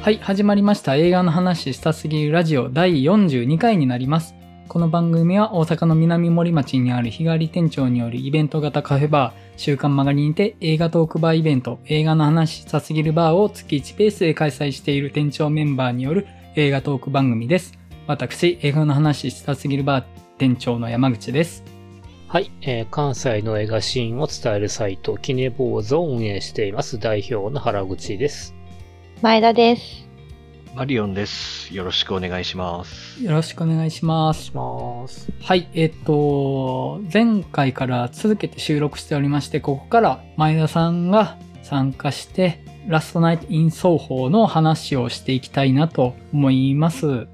はい、始まりました。映画の話したすぎるラジオ第42回になります。この番組は大阪の南森町にある日帰り店長によるイベント型カフェバー、週刊曲がりにて映画トークバーイベント、映画の話したすぎるバーを月1ペースで開催している店長メンバーによる映画トーク番組です。私、映画の話したすぎるバー店長の山口です。はい、えー関西の映画シーンを伝えるサイト、キネボーズを運営しています代表の原口です。前田です。マリオンです。よろしくお願いします。よろしくお願いします。します。はい、えっと、前回から続けて収録しておりまして、ここから前田さんが参加して、ラストナイトイン奏法の話をしていきたいなと思います。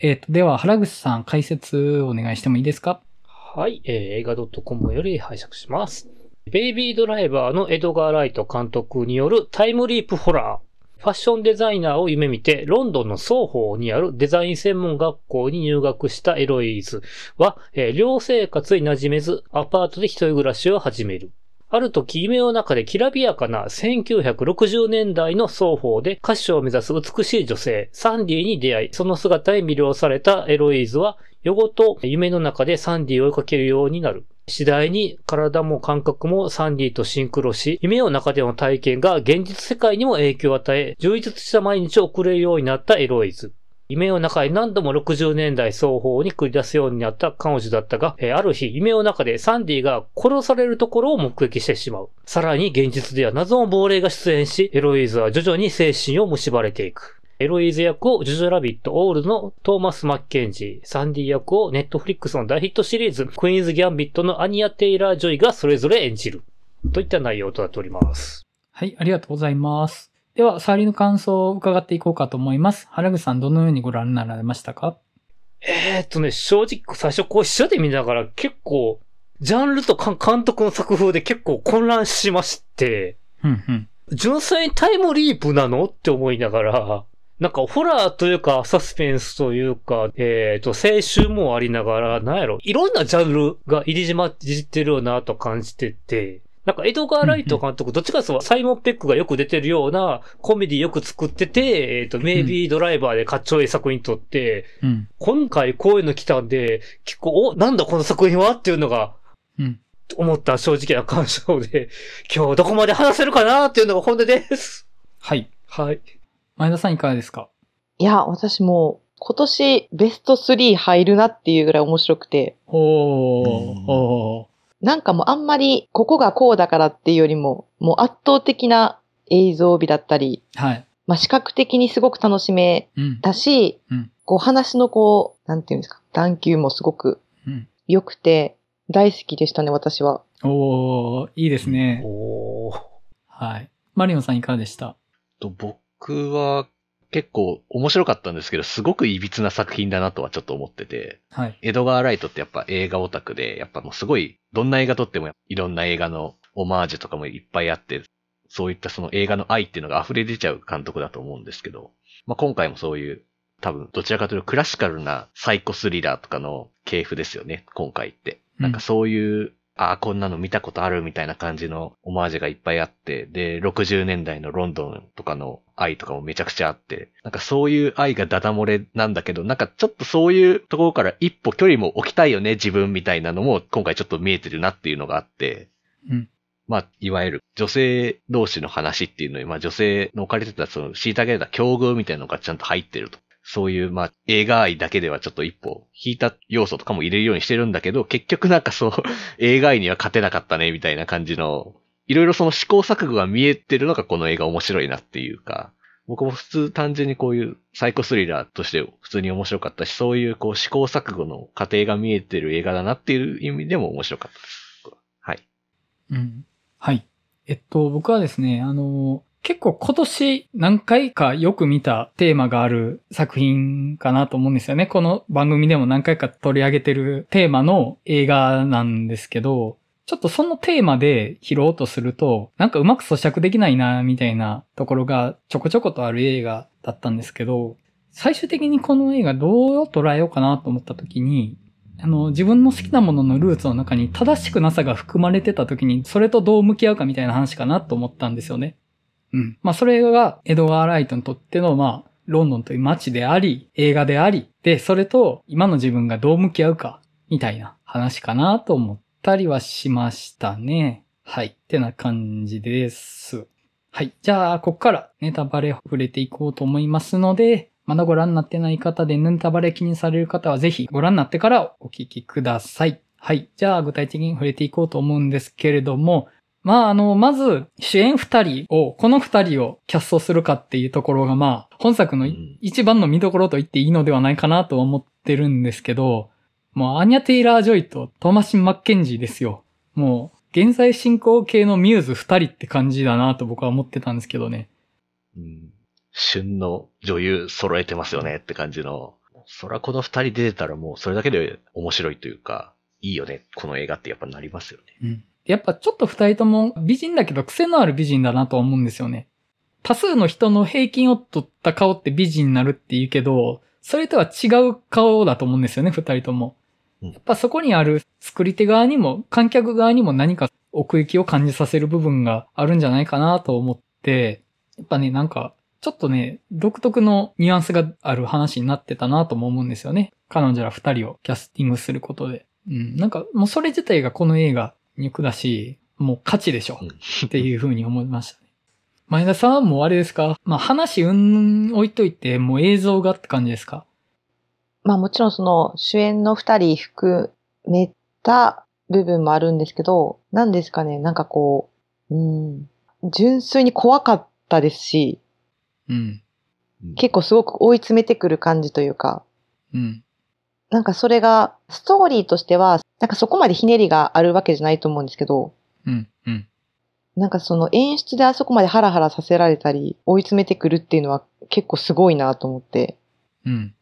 えっと、では原口さん解説お願いしてもいいですか？はい、えー映画 .com より拝借します。ベイビードライバーのエドガー・ライト監督によるタイムリープホラー。ファッションデザイナーを夢見て、ロンドンの双方にあるデザイン専門学校に入学したエロイーズは、えー寮生活に馴染めず、アパートで一人暮らしを始める。ある時、夢の中できらびやかな1960年代の双方で歌手を目指す美しい女性、サンディに出会い、その姿に魅了されたエロイーズは、夜ごと夢の中でサンディを追いかけるようになる。次第に体も感覚もサンディとシンクロし、夢の中での体験が現実世界にも影響を与え、充実した毎日を送れるようになったエロイーズ。夢の中に何度も60年代ソーホーに繰り出すようになった彼女だったが、えーある日、夢の中でサンディが殺されるところを目撃してしまう。さらに現実では謎の亡霊が出現し、エロイーズは徐々に精神を蝕まれていく。エロイーズ役をジョジョ・ラビット、オールドのトーマシン・マッケンジー、サンディ役をネットフリックスの大ヒットシリーズ、クイーンズ・ギャンビットのアニア・テイラー・ジョイがそれぞれ演じる。といった内容となっております。はい、ありがとうございます。では、触りの感想を伺っていこうかと思います。原口さん、どのようにご覧になられましたか？えーっとね、正直最初こう一緒で見ながら結構、ジャンルとか監督の作風で結構混乱しまして、うんうん。純粋にタイムリープなのって思いながら、なんかホラーというかサスペンスというか、えっ、と、青春もありながら、なんやろ、いろんなジャンルが入り混じってるよなと感じてて、なんかエドガー・ライト監督、どっちかというとサイモン・ペックがよく出てるようなコメディよく作ってて、えっ、と、メイビードライバーでかっちょいい作品撮って、うん。今回こういうの来たんで、結構、お、なんだこの作品はっていうのが、うん。思った正直な感想で、今日どこまで話せるかなっていうのが本音です。はい。はい。前田さんいかがですか？いや、私もう今年ベスト3入るなっていうぐらい面白くて、おー、うんおなんかもうあんまりここがこうだからっていうよりも、もう圧倒的な映像美だったり、ー。はい。まあ視覚的にすごく楽しめうん。たし、うんこう話のこう、なんていうんですか、探求もすごくうん。良くて、大好きでしたね、私は。おー、いいですね。おー。はい。マリオンさんいかがでした？と僕は結構面白かったんですけど、すごく歪な作品だなとはちょっと思ってて、はい。エドガー・ライトってやっぱ映画オタクで、やっぱもうすごい、どんな映画撮ってもいろんな映画のオマージュとかもいっぱいあって、そういったその映画の愛っていうのが溢れ出ちゃう監督だと思うんですけど、まあ、今回もそういう、多分どちらかというとクラシカルなサイコスリラーとかの系譜ですよね、今回って。なんかそういう、ああ、こんなの見たことあるみたいな感じのオマージュがいっぱいあって、で、60年代のロンドンとかの愛とかもめちゃくちゃあって、なんかそういう愛がダダ漏れなんだけど、なんかちょっとそういうところから一歩距離も置きたいよね、自分みたいなのも今回ちょっと見えてるなっていうのがあって、うん。まあ、いわゆる女性同士の話っていうのに、まあ女性の置かれてたその虐げられた境遇みたいなのがちゃんと入ってると。そういう、まあ、映画愛だけではちょっと一歩引いた要素とかも入れるようにしてるんだけど、結局なんかそう、映画愛には勝てなかったね、みたいな感じの、いろいろその試行錯誤が見えてるのがこの映画面白いなっていうか、僕も普通単純にこういうサイコスリラーとして普通に面白かったし、そういうこう試行錯誤の過程が見えてる映画だなっていう意味でも面白かったです。はい。うん。はい。えっと、僕はですね、あの、結構今年何回かよく見たテーマがある作品かなと思うんですよね。この番組でも何回か取り上げてるテーマの映画なんですけど、ちょっとそのテーマで拾おうとすると、なんかうまく咀嚼できないな、みたいなところがちょこちょことある映画だったんですけど、最終的にこの映画どう捉えようかなと思った時に、あの、自分の好きなもののルーツの中に正しくなさが含まれてた時に、それとどう向き合うかみたいな話かなと思ったんですよね。うん。まあ、それがエドガー・ライトにとっての、まあ、ロンドンという街であり、映画であり、で、それと今の自分がどう向き合うか、みたいな話かなと思ったりはしましたね。はい。ってな感じです。はい。じゃあ、ここからネタバレ触れていこうと思いますので、まだご覧になってない方でネタバレ気にされる方はぜひご覧になってからお聞きください。はい。じゃあ、具体的に触れていこうと思うんですけれども、まあ、あの、まず、主演二人を、この二人をキャストするかっていうところが、まあ、本作のうん一番の見どころと言っていいのではないかなと思ってるんですけど、もう、アニャ・テイラー・ジョイとトーマシン・マッケンジーですよ。もう、現在進行形のミューズ二人って感じだなと僕は思ってたんですけどね。うん旬の女優揃えてますよねって感じの。そらこの二人出てたらもうそれだけで面白いというか、いいよね、この映画ってやっぱなりますよね。うん。やっぱちょっと二人とも美人だけど癖のある美人だなとは思うんですよね。多数の人の平均を取った顔って美人になるって言うけど、それとは違う顔だと思うんですよね、二人とも。うんやっぱそこにある作り手側にも観客側にも何か奥行きを感じさせる部分があるんじゃないかなと思って、やっぱね、なんか、ちょっとね、独特のニュアンスがある話になってたなとも思うんですよね。彼女ら二人をキャスティングすることで。うん、なんかもうそれ自体がこの映画肉だし、もう価値でしょ。うん。っていう風に思いましたね。前田さんもあれですか？まあ話うん置いといて、もう映像がって感じですか？まあもちろんその主演の二人含めた部分もあるんですけど、何ですかね、なんかこう、うん、純粋に怖かったですし、うん。結構すごく追い詰めてくる感じというか、うん。なんかそれが、ストーリーとしては、なんかそこまでひねりがあるわけじゃないと思うんですけど、うん。うん。なんかその演出であそこまでハラハラさせられたり、追い詰めてくるっていうのは結構すごいなと思って、うん。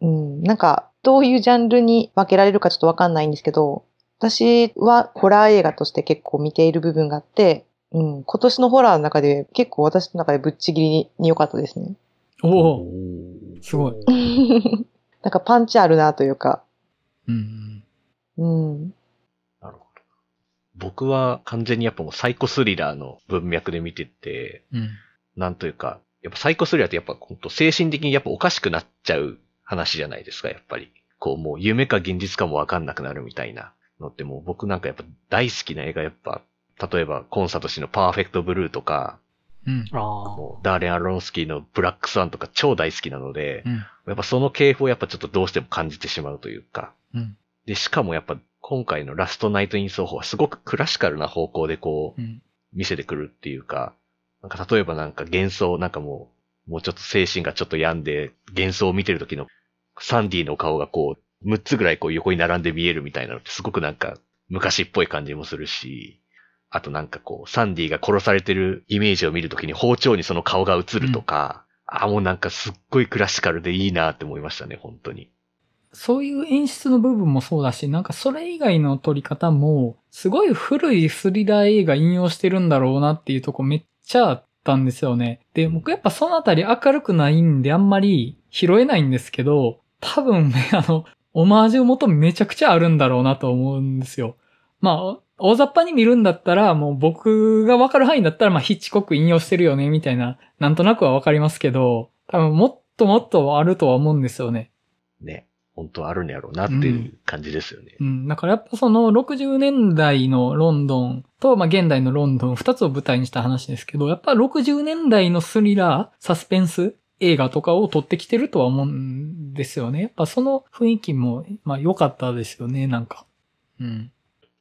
うん、なんかどういうジャンルに分けられるかちょっとわかんないんですけど、私はホラー映画として結構見ている部分があって、うん、今年のホラーの中で結構私の中でぶっちぎりに良かったですね。おおーすごい。なんかパンチあるなというか、うん。うん、なるほど。僕は完全にやっぱもうサイコスリラーの文脈で見てて、うん。なんというか、やっぱサイコスリラーってやっぱ本当精神的にやっぱおかしくなっちゃう話じゃないですか、やっぱり。こうもう夢か現実かもわかんなくなるみたいなのってもう僕なんかやっぱ大好きな映画やっぱ、例えばコンサート氏のパーフェクトブルーとか、うん。ああ。もうダーレン・アロンスキーのブラックスワンとか超大好きなので、うん。やっぱその系譜をやっぱちょっとどうしても感じてしまうというか。うん。で、しかもやっぱ今回のラストナイト・イン・奏法はすごくクラシカルな方向でこううん。見せてくるっていうか、なんか例えばなんか幻想、なんかもう、もうちょっと精神がちょっと病んで幻想を見てる時のサンディの顔がこう、6つぐらいこう横に並んで見えるみたいなのってすごくなんか昔っぽい感じもするし、あとなんかこう、サンディが殺されてるイメージを見るときに包丁にその顔が映るとか、あ、もうなんかすっごいクラシカルでいいなって思いましたね、本当に。そういう演出の部分もそうだし、なんかそれ以外の撮り方も、すごい古いスリラー映画引用してるんだろうなっていうとこめっちゃあったんですよね。で、僕やっぱそのあたり明るくないんであんまり拾えないんですけど、多分ね、あの、オマージュ元めちゃくちゃあるんだろうなと思うんですよ。まあ、大雑把に見るんだったら、もう僕がわかる範囲だったら、まあヒッチコック引用してるよね、みたいな、なんとなくはわかりますけど、多分もっともっとあるとは思うんですよね。ね。本当あるんやろうなっていう感じですよね。うん。だからやっぱその60年代のロンドンと、まあ現代のロンドン二つを舞台にした話ですけど、やっぱ60年代のスリラー、サスペンス映画とかを撮ってきてるとは思うんですよね。やっぱその雰囲気も、まあ良かったですよね、なんか。うん。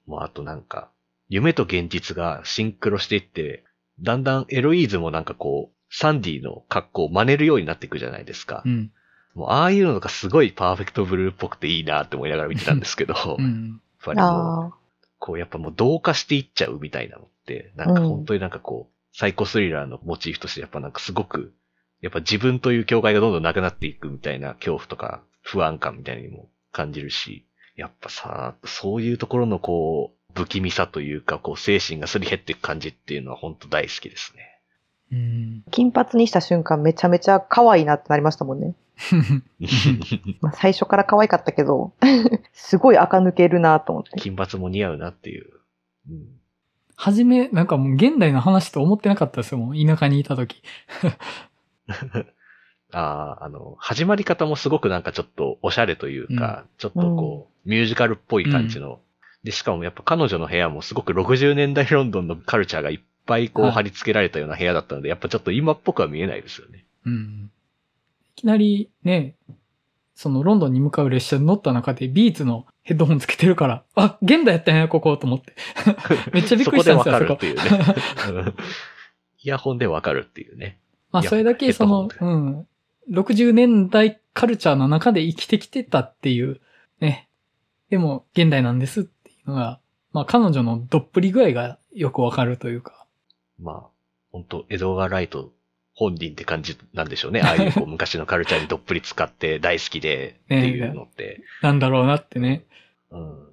もうあとなんか、夢と現実がシンクロしていって、だんだんエロイーズもなんかこう、サンディの格好を真似るようになっていくじゃないですかう。ん。もうああいうのがすごいパーフェクトブルーっぽくていいなって思いながら見てたんですけど、や っうん。ぱりもう、あこうやっぱもう同化していっちゃうみたいなのって、なんか本当になんかこう、サイコスリラーのモチーフとしてやっぱなんかすごく、やっぱ自分という境界がどんどんなくなっていくみたいな恐怖とか不安感みたいにも感じるし、やっぱさ、そういうところのこう、不気味さというか、こう精神がすり減っていく感じっていうのは本当大好きですね。うん。金髪にした瞬間めちゃめちゃ可愛いなってなりましたもんね。まあ、最初から可愛かったけど、すごい垢抜けるなと思って。金髪も似合うなっていう。うんはじめ、なんかもう現代の話と思ってなかったですよ、もう田舎にいた時。ああ、あの、始まり方もすごくなんかちょっとおしゃれというか、ちょっとこう、ミュージカルっぽい感じの。で、しかもやっぱ彼女の部屋もすごく60年代ロンドンのカルチャーがいっぱいこうはい貼り付けられたような部屋だったので、やっぱちょっと今っぽくは見えないですよね。うん。いきなりね、そのロンドンに向かう列車に乗った中でビーツのヘッドホンつけてるから、あ、現代やったんや、ここと思って。めっちゃびっくりしたんですよ、そこそこでわかるっていうね。うんイヤホンでわかるっていうね。まあ、それだけその、うん。60年代カルチャーの中で生きてきてたっていう、ね。でも、現代なんですっていうのが、まあ、彼女のどっぷり具合がよくわかるというか。まあ、本当エドガー・ライト本人って感じなんでしょうね。ああいうこう昔のカルチャーにどっぷり使って大好きでっていうのって。なんだろうなってね。うん。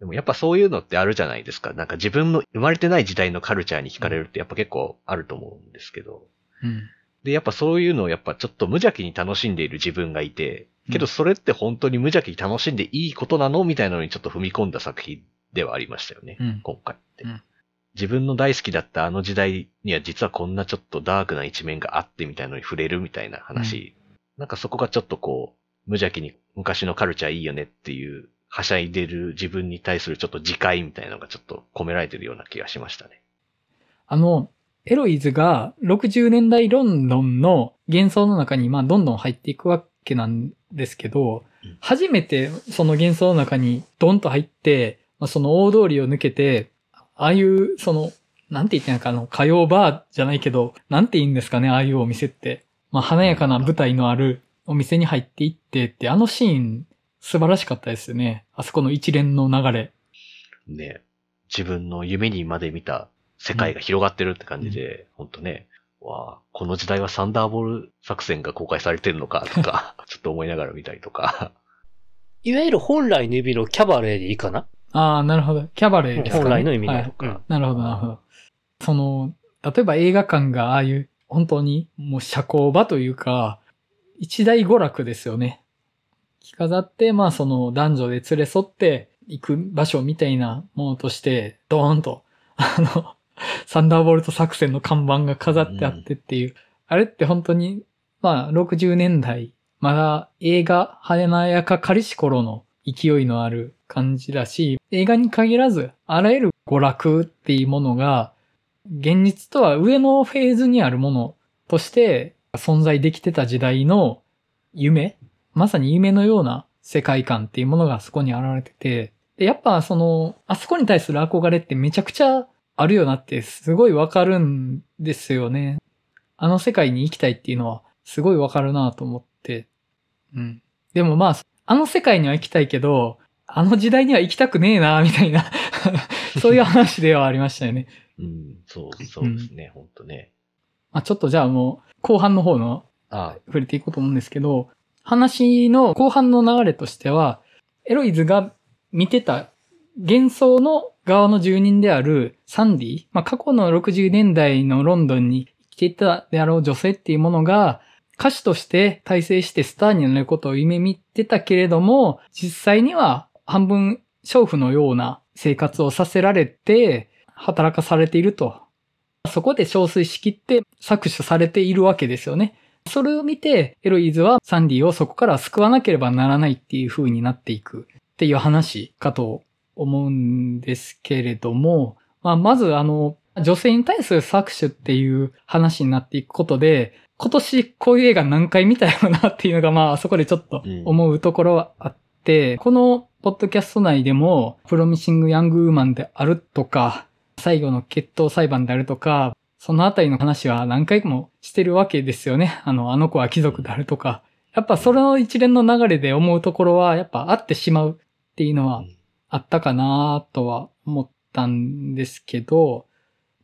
でもやっぱそういうのってあるじゃないですか。なんか自分の生まれてない時代のカルチャーに惹かれるってやっぱ結構あると思うんですけど。うん。で、やっぱそういうのをやっぱちょっと無邪気に楽しんでいる自分がいて、けどそれって本当に無邪気に楽しんでいいことなのみたいなのにちょっと踏み込んだ作品ではありましたよね。うん今回って、うん自分の大好きだったあの時代には実はこんなちょっとダークな一面があってみたいなのに触れるみたいな話。なんかそこがちょっとこう、無邪気に昔のカルチャーいいよねっていう、はしゃいでる自分に対するちょっと自戒みたいなのがちょっと込められてるような気がしましたね。あの、エロイズが60年代ロンドンの幻想の中に、まあ、どんどん入っていくわけなんですけどうん、初めてその幻想の中にドンと入って、まあ、その大通りを抜けて、ああいう、その、なんて言ってんのか、あの、歌謡バーじゃないけど、なんて言うんですかね、ああいうお店って。まあ、華やかな舞台のあるお店に入っていってって、あのシーン、素晴らしかったですよね。あそこの一連の流れ。ね、自分の夢にまで見た世界が広がってるって感じで、ほんとね、わあ、この時代はサンダーボール作戦が公開されてるのかとか、ちょっと思いながら見たりとか。いわゆる本来の意味のキャバレーでいいかな？ああ、なるほど。キャバレーですかね。本来の意味のはいうんなるほど、なるほど。その、例えば映画館がああいう、本当にもう社交場というか、一大娯楽ですよね。着飾って、まあその男女で連れ添って行く場所みたいなものとして、ドーンと、あの、サンダーボルト作戦の看板が飾ってあってっていう、あれって本当に、まあ60年代、まだ映画華やかかりし頃の勢いのある感じだし、映画に限らず、あらゆる娯楽っていうものが、現実とは上のフェーズにあるものとして存在できてた時代の夢まさに夢のような世界観っていうものがそこに現れてて、で、やっぱその、あそこに対する憧れってめちゃくちゃあるよなってすごいわかるんですよね。あの世界に生きたいっていうのはすごいわかるなと思って。うん。でもまあ、あの世界には行きたいけど、あの時代には行きたくねえな、みたいな、そういう話ではありましたよね。うん、そう、そうですね、ほんとね。まあ、ちょっとじゃあもう、後半の方のあ触れていこうと思うんですけど、話の後半の流れとしては、エロイズが見てた幻想の側の住人であるサンディ、まあ、過去の60年代のロンドンに生きていたであろう女性っていうものが、歌手として大成してスターになることを夢見てたけれども、実際には半分娼婦のような生活をさせられて、働かされていると。そこで憔悴しきって搾取されているわけですよね。それを見て、エロイーズはサンディをそこから救わなければならないっていう風になっていくっていう話かと思うんですけれども、まあ、まずあの、女性に対する搾取っていう話になっていくことで、今年こういう映画何回見たよなっていうのがまあそこでちょっと思うところはあって、このポッドキャスト内でも、プロミシング・ヤング・ウーマンであるとか、最後の決闘裁判であるとか、そのあたりの話は何回もしてるわけですよね。あの、あの子は貴族であるとか。やっぱその一連の流れで思うところは、やっぱあってしまうっていうのはあったかなとは思ったんですけど、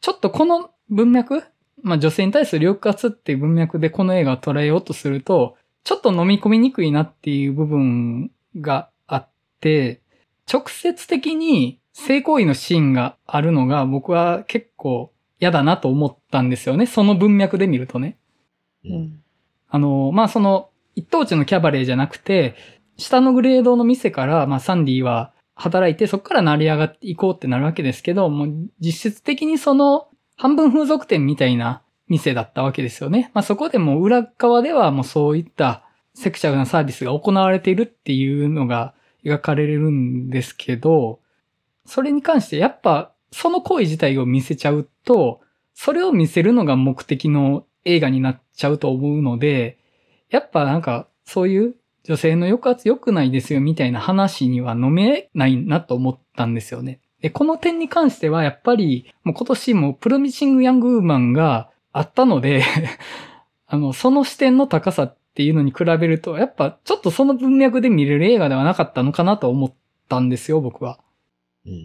ちょっとこの文脈まあ女性に対する抑圧っていう文脈でこの映画を捉えようとすると、ちょっと飲み込みにくいなっていう部分があって、直接的に性行為のシーンがあるのが僕は結構嫌だなと思ったんですよね。その文脈で見るとね。うん。あの、まあ、その、一等地のキャバレーじゃなくて、下のグレードの店から、まあサンディは働いて、そこから成り上がっていこうってなるわけですけど、もう実質的にその半分風俗店みたいな店だったわけですよね。まあそこでもう裏側ではもうそういったセクシャルなサービスが行われているっていうのが描かれるんですけど、それに関してやっぱその行為自体を見せちゃうと、それを見せるのが目的の映画になっちゃうと思うので、やっぱなんかそういう女性の抑圧良くないですよみたいな話には飲めないなと思ったんですよね。で、この点に関してはやっぱりもう今年もプロミシング・ヤング・ウーマンがあったので あの、その視点の高さっていうのに比べると、やっぱちょっとその文脈で見れる映画ではなかったのかなと思ったんですよ、僕は。うんうんう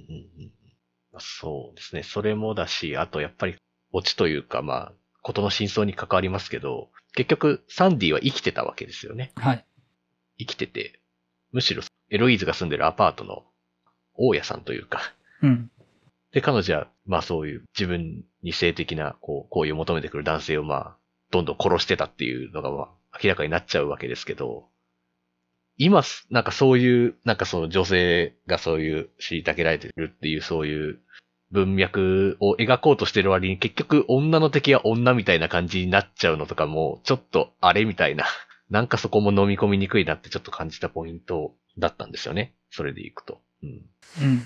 ん。そうですね。それもだし、あとやっぱり、オチというか、まあ、ことの真相に関わりますけど、結局、サンディは生きてたわけですよね。はい。生きてて、むしろエロイーズが住んでるアパートの大家さんというか、うん。で、彼女は、まあそういう自分に性的な、こう、行為を求めてくる男性を、まあ、どんどん殺してたっていうのが、まあ、明らかになっちゃうわけですけど、今す、なんかそういう、なんかその女性がそういう虐げられてるっていう、そういう文脈を描こうとしてる割に、結局女の敵は女みたいな感じになっちゃうのとかも、ちょっとあれみたいな、なんかそこも飲み込みにくいなってちょっと感じたポイントだったんですよね。それでいくと。うん。うん。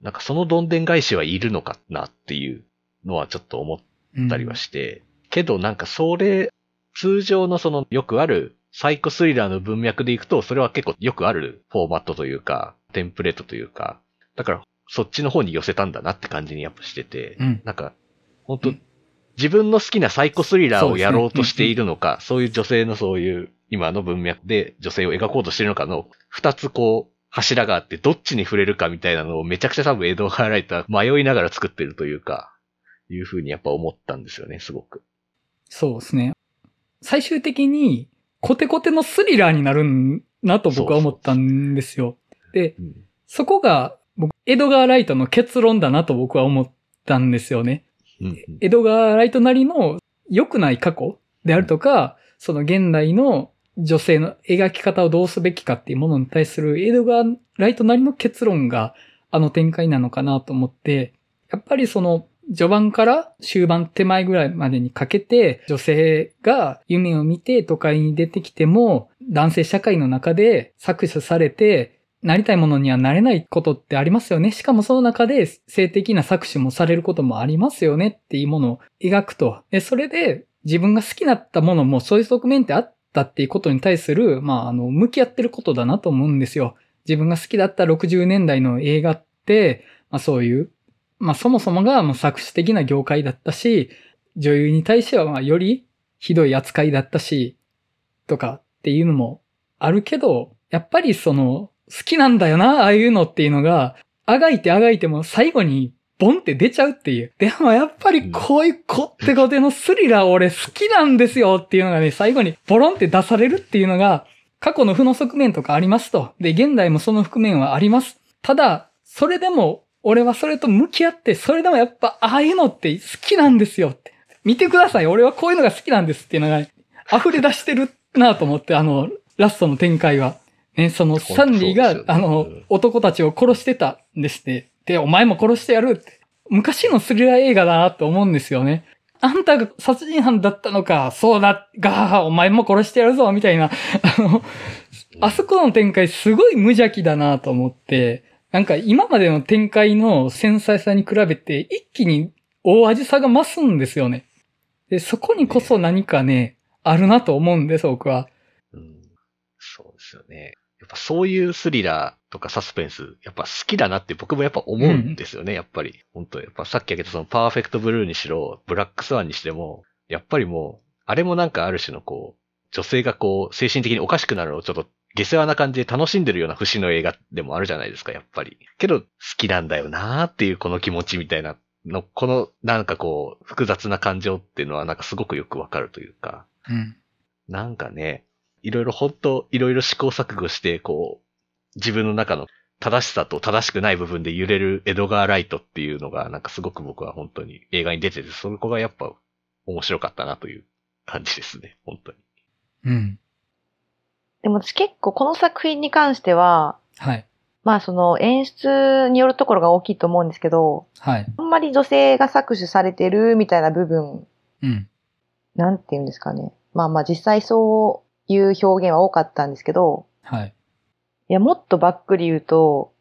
なんかそのどんでん返しはいるのかなっていうのはちょっと思うん。ったりはして、けどなんかそれ、通常のそのよくあるサイコスリラーの文脈でいくと、それは結構よくあるフォーマットというか、テンプレートというか、だからそっちの方に寄せたんだなって感じにやっぱしてて、うん。なんか、本当、うん自分の好きなサイコスリラーをやろうとしているのか、そういう女性のそういう今の文脈で女性を描こうとしているのかの二つこう柱があってどっちに触れるかみたいなのをめちゃくちゃ多分エドガーライター迷いながら作ってるというか、いうふうにやっぱ思ったんですよね、すごく。そうですね。最終的に、コテコテのスリラーになるんなと僕は思ったんですよ。で、うんそこが、僕、エドガー・ライトの結論だなと僕は思ったんですよね。うんエドガー・ライトなりの良くない過去であるとか、その現代の女性の描き方をどうすべきかっていうものに対するエドガー・ライトなりの結論があの展開なのかなと思って、やっぱりその序盤から終盤手前ぐらいまでにかけて女性が夢を見て都会に出てきても男性社会の中で搾取されてなりたいものにはなれないことってありますよね。しかもその中で性的な搾取もされることもありますよねっていうものを描くと。でそれで自分が好きだったものもそういう側面ってあったっていうことに対する、まあ、あの、向き合ってることだなと思うんですよ。自分が好きだった60年代の映画って、まあそういう、まあそもそもがもう搾取的な業界だったし、女優に対してはまあよりひどい扱いだったし、とかっていうのもあるけど、やっぱりその、好きなんだよな、ああいうのっていうのが、あがいてあがいても最後にボンって出ちゃうっていう。でもやっぱりこういうこってこてのスリラー俺好きなんですよっていうのがね、最後にボロンって出されるっていうのが、過去の負の側面とかありますと。で、現代もその覆面はあります。ただ、それでも、俺はそれと向き合って、それでもやっぱ、ああいうのって好きなんですよって。見てください。俺はこういうのが好きなんですっていうのが、溢れ出してるなと思って、あの、ラストの展開は。ね、その、サンディが、ねあのうん、男たちを殺してたんですって。で、お前も殺してやるって。昔のスリラー映画だなと思うんですよね。あんたが殺人犯だったのか、そうだ、が、お前も殺してやるぞ、みたいな。あの、あそこの展開すごい無邪気だなと思って、なんか今までの展開の繊細さに比べて一気に大味さが増すんですよね。で、そこにこそ何かね、あるなと思うんです、僕は。うんそうですよね。やっぱそういうスリラーとかサスペンス、やっぱ好きだなって僕もやっぱ思うんですよね、やっぱり。本当やっぱさっき挙げたそのパーフェクトブルーにしろ、ブラックスワンにしても、やっぱりもう、あれもなんかある種のこう、女性がこう、精神的におかしくなるのをちょっと下世話な感じで楽しんでるような節の映画でもあるじゃないですか、やっぱり。けど、好きなんだよなーっていうこの気持ちみたいなの、このなんかこう、複雑な感情っていうのはなんかすごくよくわかるというか。うん。なんかね、いろいろ本当いろいろ試行錯誤して、こう、自分の中の正しさと正しくない部分で揺れるエドガー・ライトっていうのが、なんかすごく僕は本当に映画に出てて、そこがやっぱ面白かったなという感じですね、本当に。うん。でも私結構この作品に関しては、はい。まあその演出によるところが大きいと思うんですけど、はい。あんまり女性が搾取されてるみたいな部分、うん。なんて言うんですかね。まあまあ実際そういう表現は多かったんですけど、はい。いやもっとばっくり言うと、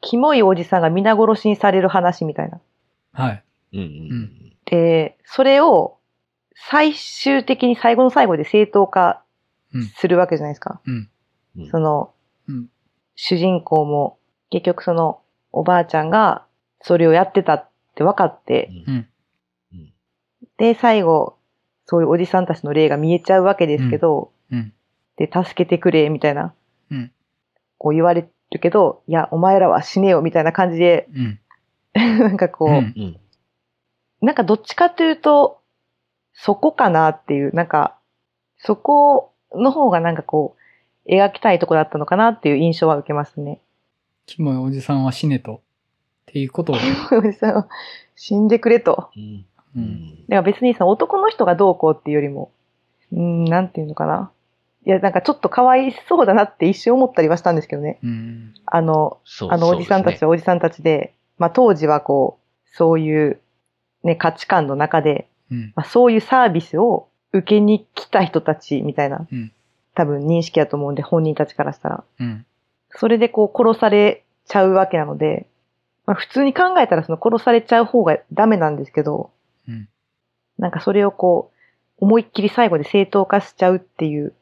キモいおじさんが皆殺しにされる話みたいな。はい。うんうんで、それを最終的に最後の最後で正当化うんするわけじゃないですか。その、うん。主人公も結局そのおばあちゃんがそれをやってたって分かって、で、最後、そういうおじさんたちの霊が見えちゃうわけですけど、うん。で、助けてくれ、みたいな、うん。こう言われるけど、いや、お前らは死ねよ、みたいな感じで、うん。なんかこう、うんうん。なんかどっちかというと、そこかなっていう、なんか、そこの方がなんかこう、描きたいとこだったのかなっていう印象は受けますね。キモいおじさんは死ねと。っていうことを。おじさんは死んでくれと。うん。う。うんん。だから別にさ、男の人がどうこうっていうよりも、うーん、なんていうのかな。いや、なんかちょっとかわいそうだなって一瞬思ったりはしたんですけどね。うん。あの、そうあのおじさんたちはおじさんたちで、まあ当時はこう、そういうね、価値観の中で、うん。まあそういうサービスを受けに来た人たちみたいな、うん多分認識だと思うんで、本人たちからしたら。うん。それでこう殺されちゃうわけなので、まあ普通に考えたらその殺されちゃう方がダメなんですけど、うん。なんかそれをこう、思いっきり最後で正当化しちゃうっていう、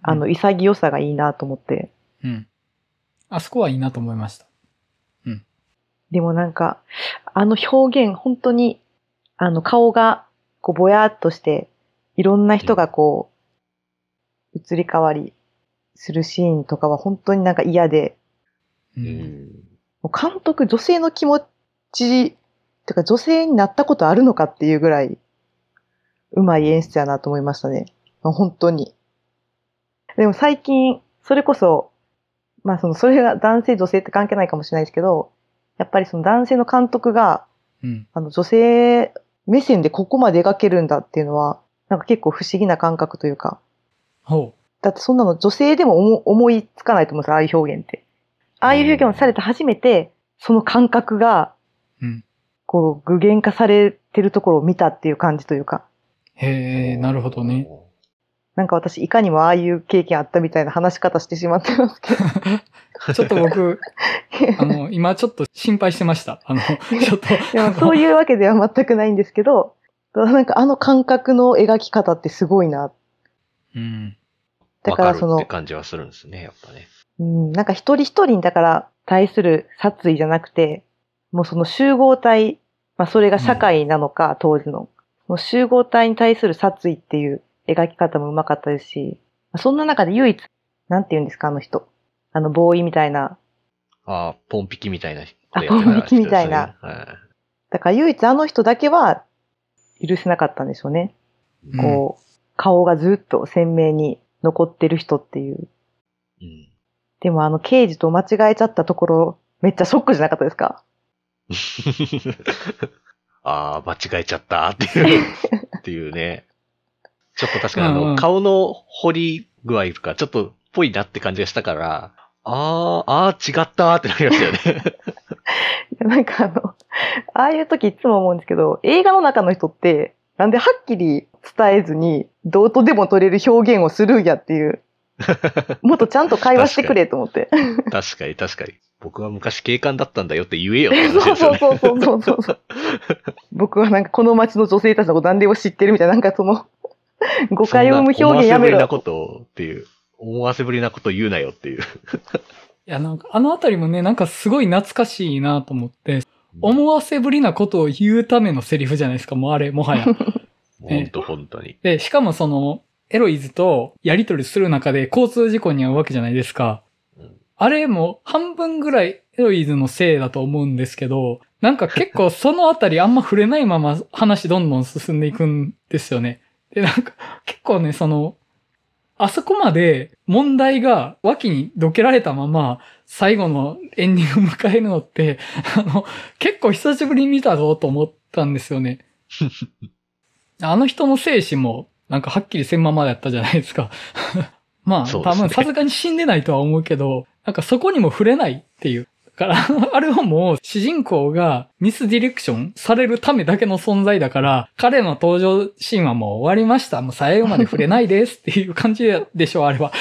あの、潔さがいいなと思って。うん。あそこはいいなと思いました。でもなんか、あの表現、本当に、あの顔が、こう、ぼやっとして、いろんな人がこう、移り変わりするシーンとかは本当になんか嫌で、う。うんん。もう監督、女性の気持ち、てか女性になったことあるのかっていうぐらい、うまい演出やなと思いましたね。本当に。でも最近、それこそ、まあその、それが男性女性って関係ないかもしれないですけど、やっぱりその男性の監督が、うん。あの女性目線でここまで描けるんだっていうのは、なんか結構不思議な感覚というか、ほだってそんなの女性でも思思いつかないと思うんですよ、ああいう表現って。ああいう表現をされて初めて、その感覚が、う。うん。こう、具現化されてるところを見たっていう感じというか、へえ、なるほどね。。なんか私いかにもああいう経験あったみたいな話し方してしまってますけど。ちょっと僕、あの、今ちょっと心配してました。あの、ちょっと。そういうわけでは全くないんですけど、なんかあの感覚の描き方ってすごいな。うん。だからそのって、感じはするんですね、やっぱね。うん、なんか一人一人にだから対する殺意じゃなくて、もうその集合体、まあそれが社会なのか、当時の。その集合体に対する殺意っていう描き方もうまかったですし、そんな中で唯一、なんて言うんですか、あの人。あの、ボーイみたいな。ああ、ポンピキみたいな人あポンピキみたいな。はいだから唯一あの人だけは許せなかったんでしょうね。うんこう、顔がずっと鮮明に残ってる人っていう。うん。でもあの刑事と間違えちゃったところ、めっちゃショックじゃなかったですか？ああ、間違えちゃったっていう、っていうね。ちょっと確かにあの、うんうん顔の彫り具合とか、ちょっとぽいなって感じがしたから、ああ、ああ、違ったってなりましたよね。なんかあの、ああいう時いつも思うんですけど、映画の中の人って、なんではっきり伝えずに、どうとでも取れる表現をするんやっていう、もっとちゃんと会話してくれと思って。確かに確かに。僕は昔警官だったんだよって言えよってそう話ですよね。そうそうそうそう。僕はなんかこの街の女性たちのこと何でも知ってるみたいな、なんかその、誤解を生む表現やめろ。そんな思わせぶりなことをっていう、思わせぶりなこと言うなよっていう。いや、なんか、あのあたりもね、なんかすごい懐かしいなと思って、思わせぶりなことを言うためのセリフじゃないですか、もうあれ、もはや。ほんと本当に。で、しかもその、エロイズとやりとりする中で交通事故に遭うわけじゃないですか。うんあれも半分ぐらいエロイズのせいだと思うんですけど、なんか結構そのあたりあんま触れないまま話どんどん進んでいくんですよね。で、なんか結構ね、その、あそこまで問題が脇にどけられたまま最後のエンディング迎えるのって、あの、結構久しぶりに見たぞと思ったんですよね。あの人の精神もなんかはっきりせんままだったじゃないですか。まあ、ね分さすがに死んでないとは思うけど、なんかそこにも触れないっていう。だから、あれはもう主人公がミスディレクションされるためだけの存在だから、彼の登場シーンはもう終わりました。もう最後まで触れないですっていう感じでしょ、あれは。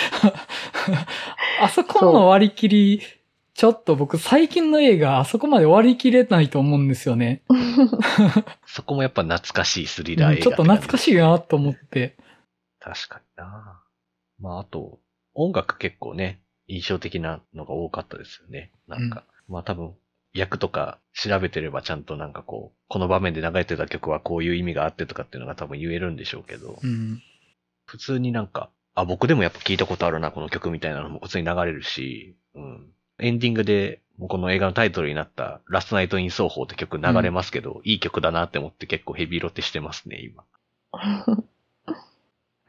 あそこの割り切り、ちょっと僕最近の映画あそこまで割り切れないと思うんですよね。そこもやっぱ懐かしいスリラー映画、うんちょっと懐かしいなと思って。確かになまあ、あと、音楽結構ね、印象的なのが多かったですよね。なんか、まあ多分、役とか調べてればちゃんとなんかこう、この場面で流れてた曲はこういう意味があってとかっていうのが多分言えるんでしょうけど、うん。普通になんか、あ、僕でもやっぱ聞いたことあるな、この曲みたいなのも普通に流れるし、うん。エンディングで、もうこの映画のタイトルになった、ラストナイト・イン・奏法って曲流れますけど、いい曲だなって思って結構ヘビロテしてますね、今。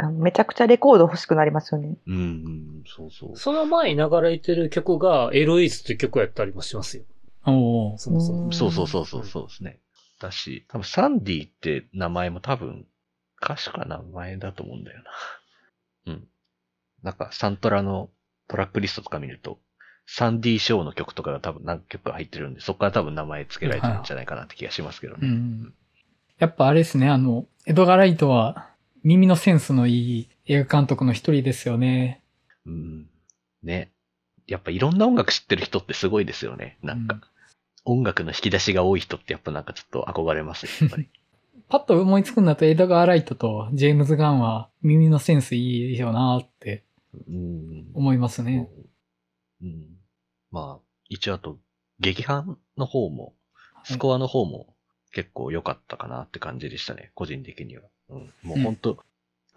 めちゃくちゃレコード欲しくなりますよね。うん、うん、そうそう。その前に流れてる曲がエロイズっていう曲やったりもしますよ。おーそもそも。うんそうそうそうそうそうですね。だし、多分サンディって名前も多分歌手か名前だと思うんだよな。うん。なんかサントラのトラックリストとか見ると、サンディショーの曲とかが多分何曲か入ってるんで、そこから多分名前付けられてるんじゃないかなって気がしますけどね。うん。やっぱあれですね、あの、エドガー・ライトは耳のセンスのいい映画監督の一人ですよね。うん。ね。やっぱいろんな音楽知ってる人ってすごいですよね。なんか、音楽の引き出しが多い人ってやっぱなんかちょっと憧れますよ、やっぱり。パッと思いつくんだとエドガー・ライトとジェームズ・ガンは耳のセンスいいよなってうん。思いますね。うん。まあ、一応あと、劇伴の方も、スコアの方も結構良かったかなって感じでしたね、個人的には。うん。もう本当、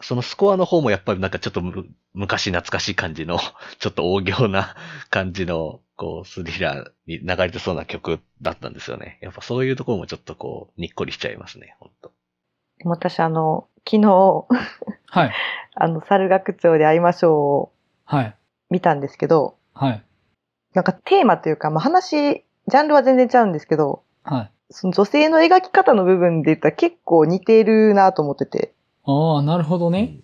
そのスコアの方もやっぱりなんかちょっとむ昔懐かしい感じの、ちょっと大行な感じの、こう、スリラーに流れてそうな曲だったんですよね。やっぱそういうところもちょっとこう、にっこりしちゃいますね、本当でも私あの、昨日、はい。あの、猿楽町で会いましょうをはい。見たんですけど、はい。なんかテーマというか、まあ、話、ジャンルは全然ちゃうんですけど、はい。その女性の描き方の部分で言ったら結構似てるなと思ってて。ああ、なるほどね。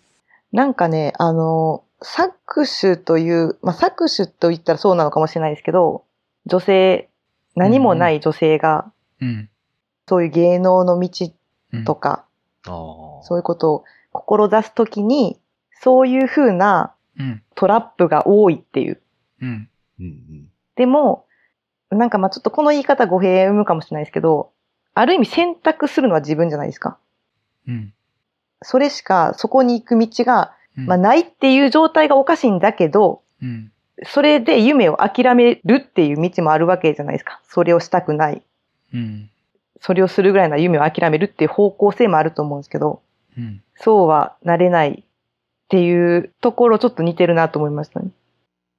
なんかね、あの、搾取という、まあ、搾取と言ったらそうなのかもしれないですけど、女性、何もない女性が、うん。そういう芸能の道うんとか、ああ。そういうことを志すときに、そういう風なうん。トラップが多いっていう。うん。うんうん。でも、なんかまあちょっとこの言い方語弊生むかもしれないですけど、ある意味選択するのは自分じゃないですか。うん。それしかそこに行く道が、うんまあないっていう状態がおかしいんだけど、うん。それで夢を諦めるっていう道もあるわけじゃないですか。それをしたくない。うん。それをするぐらいな夢を諦めるっていう方向性もあると思うんですけど、うん。そうはなれないっていうところちょっと似てるなと思いましたね。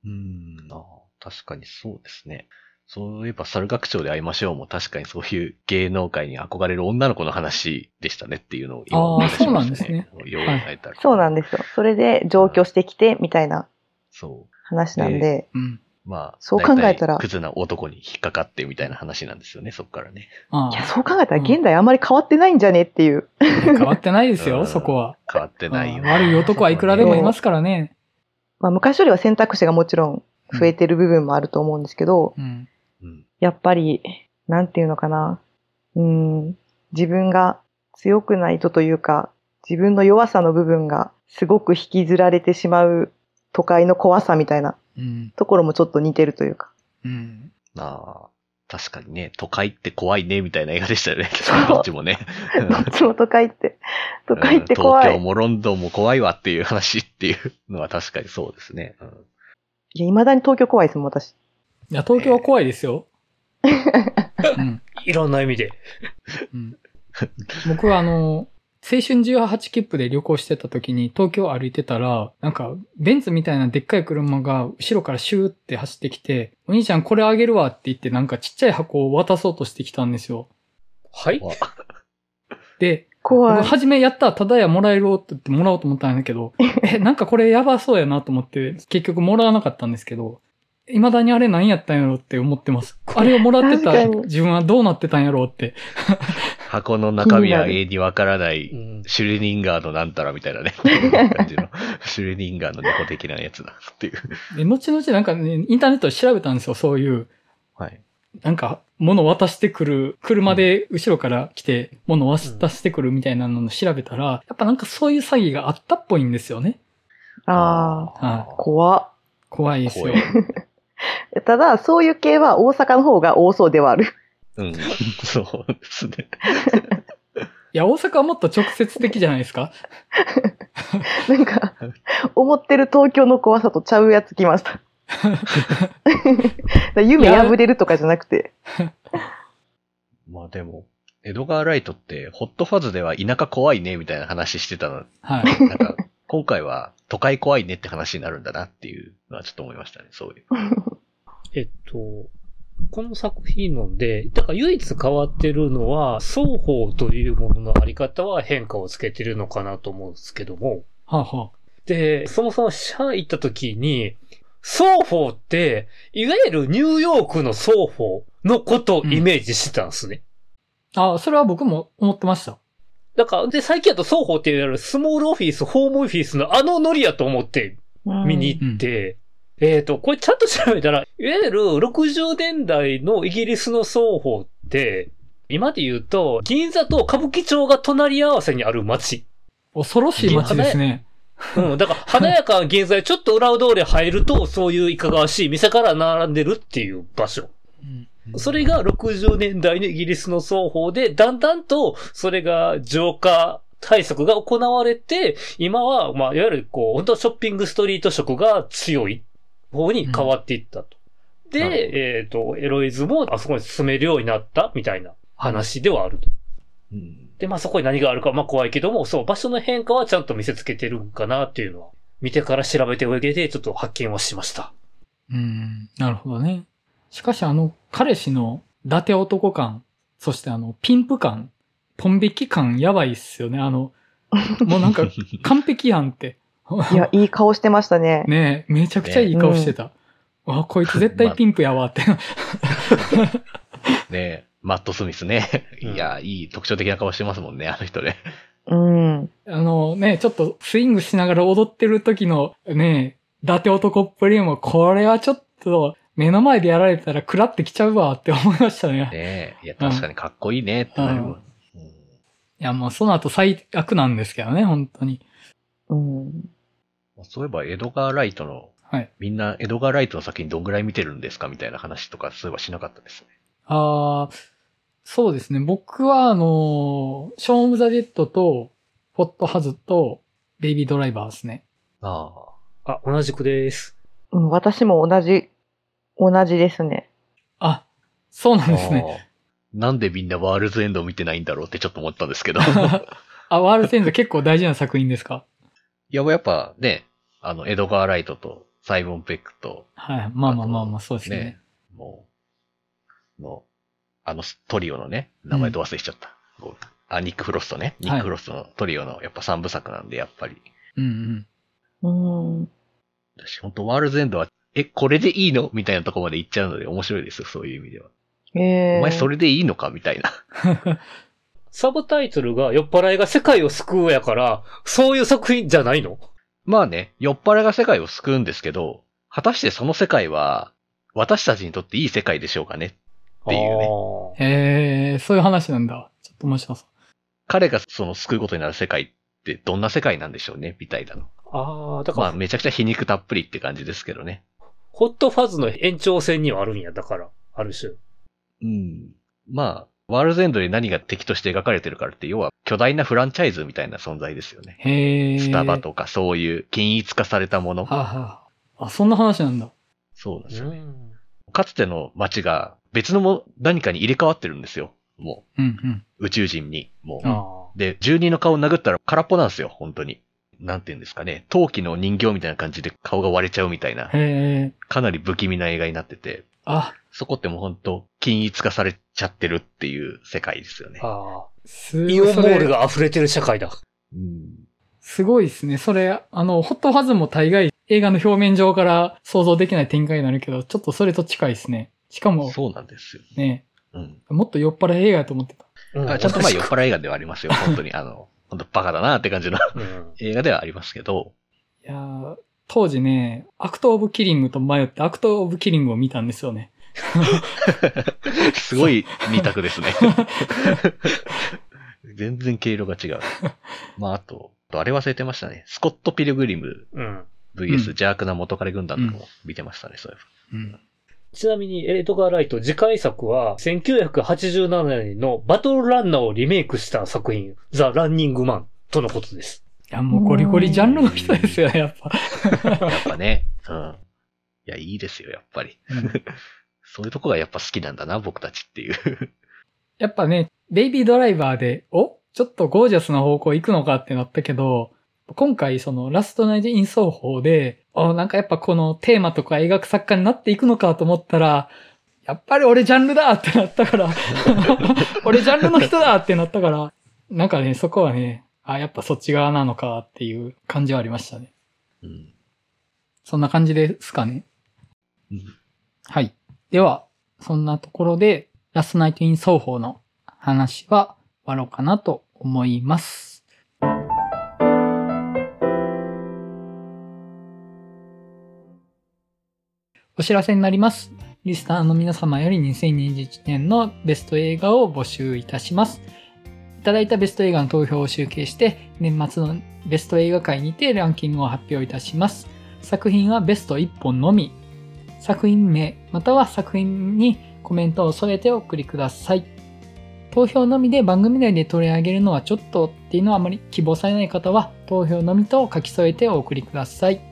うん、ああ確かにそうですね。そういえば、猿学長で会いましょうも確かにそういう芸能界に憧れる女の子の話でしたねっていうのを今思い出しましたね。ああよう考えたら。そうなんですよ。それで上京してきてみたいなそう。話なんで、うん。まあ、そう考えたらクズな男に引っかかってみたいな話なんですよね、そっからね。あいや、そう考えたら現代あんまり変わってないんじゃねっていう。あ。変わってないですよ、うんそこは。変わってないよ。悪い男はいくらでもいますからね。まあ昔よりは選択肢がもちろん増えてる部分もあると思うんですけど、うん。うん。やっぱり、なんていうのかな。うん、自分が強くないとというか、自分の弱さの部分がすごく引きずられてしまう都会の怖さみたいなうん。ところもちょっと似てるというか。うん。ああ、確かにね、都会って怖いね、みたいな映画でしたよね。そうどっちもね。どっちも都会って、都会って怖い。東京もロンドンも怖いわっていう話っていうのは確かにそうですね。うんいや、未だに東京怖いですもん、私。いや、東京は怖いですよ。うん。いろんな意味で。うん。僕はあの、青春18切符で旅行してた時に東京歩いてたら、なんか、ベンツみたいなでっかい車が後ろからシューって走ってきて、お兄ちゃんこれあげるわって言ってなんかちっちゃい箱を渡そうとしてきたんですよ。はいわで、怖い。僕初めやったらただやもらえるって言ってもらおうと思ったんだけど、え、なんかこれやばそうやなと思って、結局もらわなかったんですけど、未だにあれ何やったんやろって思ってます。あれをもらってた自分はどうなってたんやろうって。箱の中身は永遠にわからない、うんシュレニンガーのなんたらみたいなね、感じの、シュレニンガーの猫的なやつだっていう。で、後々なんかね、インターネットで調べたんですよ、そういう。はい。なんか、物渡してくる、車で後ろから来て、物渡してくるみたいなのを調べたら、やっぱなんかそういう詐欺があったっぽいんですよね。ああ、は怖っ怖いですよ ただ、そういう系は大阪の方が多そうではある。うん。そうですね。いや、大阪はもっと直接的じゃないですか？なんか、思ってる東京の怖さとちゃうやつ来ました。夢破れるとかじゃなくて。まあでも、江戸川ライトって、ホットファズでは田舎怖いね、みたいな話してたの。はい。なんか、今回は都会怖いねって話になるんだなっていうのはちょっと思いましたね、そういう。えっと、この作品ので、だから唯一変わってるのは、双方というもののあり方は変化をつけてるのかなと思うんですけども。はあ、はで、そもそもシャア行った時に、双方って、いわゆるニューヨークの双方のことをイメージしてたんですね。あ。あ、それは僕も思ってました。だから、で、最近だと双方って言われるスモールオフィス、ホームオフィスのあのノリやと思って見に行って、えっ、と、これちゃんと調べたら、いわゆる60年代のイギリスの双方って、今で言うと、銀座と歌舞伎町が隣り合わせにある街。恐ろしい街ですね。うん、だから、華やかな銀座でちょっと裏通り入ると、そういういかがわしい店から並んでるっていう場所。うんそれが60年代のイギリスの双方で、だんだんとそれが浄化対策が行われて、今は、まあ、いわゆるこう、本当ショッピングストリート色が強い方に変わっていったと。なるほどで、えっ、と、エロイズもあそこに住めるようになったみたいな話ではあると。うん。で、まあそこに何があるか、まあ怖いけども、そう、場所の変化はちゃんと見せつけてるんかなっていうのは、見てから調べておいて、ちょっと発見はしました。うん、なるほどね。しかしあの、彼氏の伊達男感、そしてあの、ピンプ感、ポン引き感やばいっすよね。あの、もうなんか完璧やんって。いや、いい顔してましたね。ねえ、めちゃくちゃいい顔してた。わ、こいつ絶対ピンプやわって。ねえマット・スミスね。うんいや、いい特徴的な顔してますもんね、あの人ね。うん。あのね、ちょっとスイングしながら踊ってる時のね、伊達男っぷりも、これはちょっと目の前でやられたら食らってきちゃうわって思いましたね。ねえ。いや、確かにかっこいいねってなるわ。うんいや、もうその後最悪なんですけどね、本当に。うん。そういえば、エドガー・ライトの、はい。みんなエドガー・ライトの作品どんぐらい見てるんですかみたいな話とか、そういえばしなかったですね。ああ、そうですね。僕は、あの、ショーン・オブ・ザ・デッドと、フォット・ハズと、ベイビー・ドライバーですね。ああ。あ、同じくです。うん、私も同じ、同じですね。あ、そうなんですね。なんでみんなワールズエンドを見てないんだろうってちょっと思ったんですけど。い あ、ワールドセンズ結構大事な作品ですか？や、もうやっぱね、あの、エドガー・ライトとサイモン・ペックと、はい。まあまあまあまあ、そうですね。ね、もう、の、あのトリオのね、名前ど忘れしちゃった。こうあ、ニック・フロストね。ニック・フロストのトリオのやっぱ三部作なんで、やっぱり。うんうん。うん。私、本当ワールズエンドは、え、これでいいの？みたいなとこまで行っちゃうので面白いですよ、そういう意味では。ええお前それでいいのか？みたいな。サブタイトルが酔っ払いが世界を救うやから、そういう作品じゃないの？まあね、酔っ払いが世界を救うんですけど、果たしてその世界は、私たちにとっていい世界でしょうかね？っていうね。ね。へえ、そういう話なんだ。ちょっと面白そう。彼がその救うことになる世界ってどんな世界なんでしょうね？みたいなの。ああ、だから、まあめちゃくちゃ皮肉たっぷりって感じですけどね。ホットファズの延長線にはあるんや、だから、ある種。うん。まあ、ワールズエンドで何が敵として描かれてるからって、要は巨大なフランチャイズみたいな存在ですよね。へえ。スタバとかそういう均一化されたもの。はあ、はあ、あ、そんな話なんだ。そうなんですよね。ん。かつての街が別のも何かに入れ替わってるんですよ。もうんうん。う、宇宙人に。もう。あで、住人の顔を殴ったら空っぽなんですよ、本当に。なんて言うんですかね。陶器の人形みたいな感じで顔が割れちゃうみたいな。かなり不気味な映画になってて、あ、そこってもう本当均一化されちゃってるっていう世界ですよねあ。。あ。イオンモールが溢れてる社会だ。うん。すごいですね。それ、あの、ホットファズも大概映画の表面上から想像できない展開になるけど、ちょっとそれと近いですね。しかも、そうなんですよ。ね、うん。もっと酔っ払い映画やと思ってた。うんあちゃんとまあ酔っ払い映画ではありますよ。本当に、あの、本当バカだなって感じのうん。映画ではありますけど、いやー当時ね、アクト・オブ・キリングと迷ってアクト・オブ・キリングを見たんですよね。すごい二択ですね。全然毛色が違う。まあ、あと、あれ忘れてましたね。スコット・ピルグリムうん。VS うん邪悪な元彼軍団とかも見てましたね、そういえば。うん。ちなみに、エレトガー・ライト、次回作は、1987年のバトルランナーをリメイクした作品、ザ・ランニングマンとのことです。いや、もうゴリゴリジャンルの人ですよ、やっぱ。やっぱね、うん。いや、いいですよ、やっぱり。う んそういうとこがやっぱ好きなんだな、僕たちっていう。やっぱね、ベイビードライバーで、お？ちょっとゴージャスな方向行くのかってなったけど、今回そのラストナイトイン奏法で、おなんかやっぱこのテーマとか描く作家になっていくのかと思ったら、やっぱり俺ジャンルだってなったから、俺ジャンルの人だってなったから、なんかね、そこはね、あ、やっぱそっち側なのかっていう感じはありましたね。うん。そんな感じですかね。うんはい。では、そんなところで、ラストナイトイン奏法の話は終わろうかなと思います。お知らせになります。リスナーの皆様より2021年のベスト映画を募集いたします。いただいたベスト映画の投票を集計して、年末のベスト映画会にてランキングを発表いたします。作品はベスト1本のみ。作品名、または作品にコメントを添えてお送りください。投票のみで番組内で取り上げるのはちょっとっていうのはあまり希望されない方は、投票のみと書き添えてお送りください。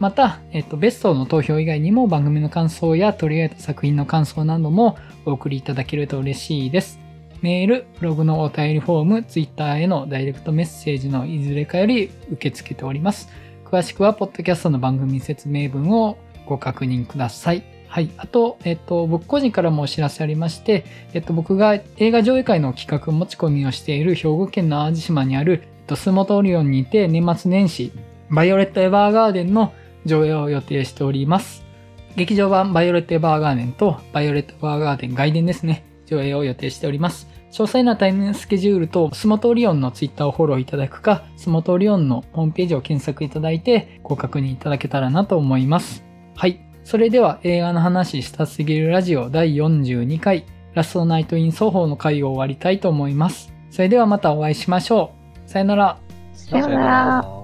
また、えっと、ベストの投票以外にも番組の感想や取り上げた作品の感想などもお送りいただけると嬉しいです。メール、ブログのお便りフォーム、ツイッターへのダイレクトメッセージのいずれかより受け付けております。詳しくは、ポッドキャストの番組説明文をご確認ください。はい。あと、えっと、僕個人からもお知らせありまして、えっと、僕が映画上映会の企画持ち込みをしている兵庫県の淡路島にある、えっと、スモトオリオンにて年末年始、バイオレット・エヴァーガーデンの上映を予定しております。劇場版バイオレット・エヴァーガーデンとバイオレット・エヴァーガーデン外伝ですね。上映を予定しております。詳細なタイムスケジュールと洲本オリオンのツイッターをフォローいただくか、洲本オリオンのホームページを検索いただいてご確認いただけたらなと思います。はい。それでは映画の話したすぎるラジオ第42回ラストナイト・イン・ソーホーの回を終わりたいと思います。それではまたお会いしましょう。さよなら。さよなら。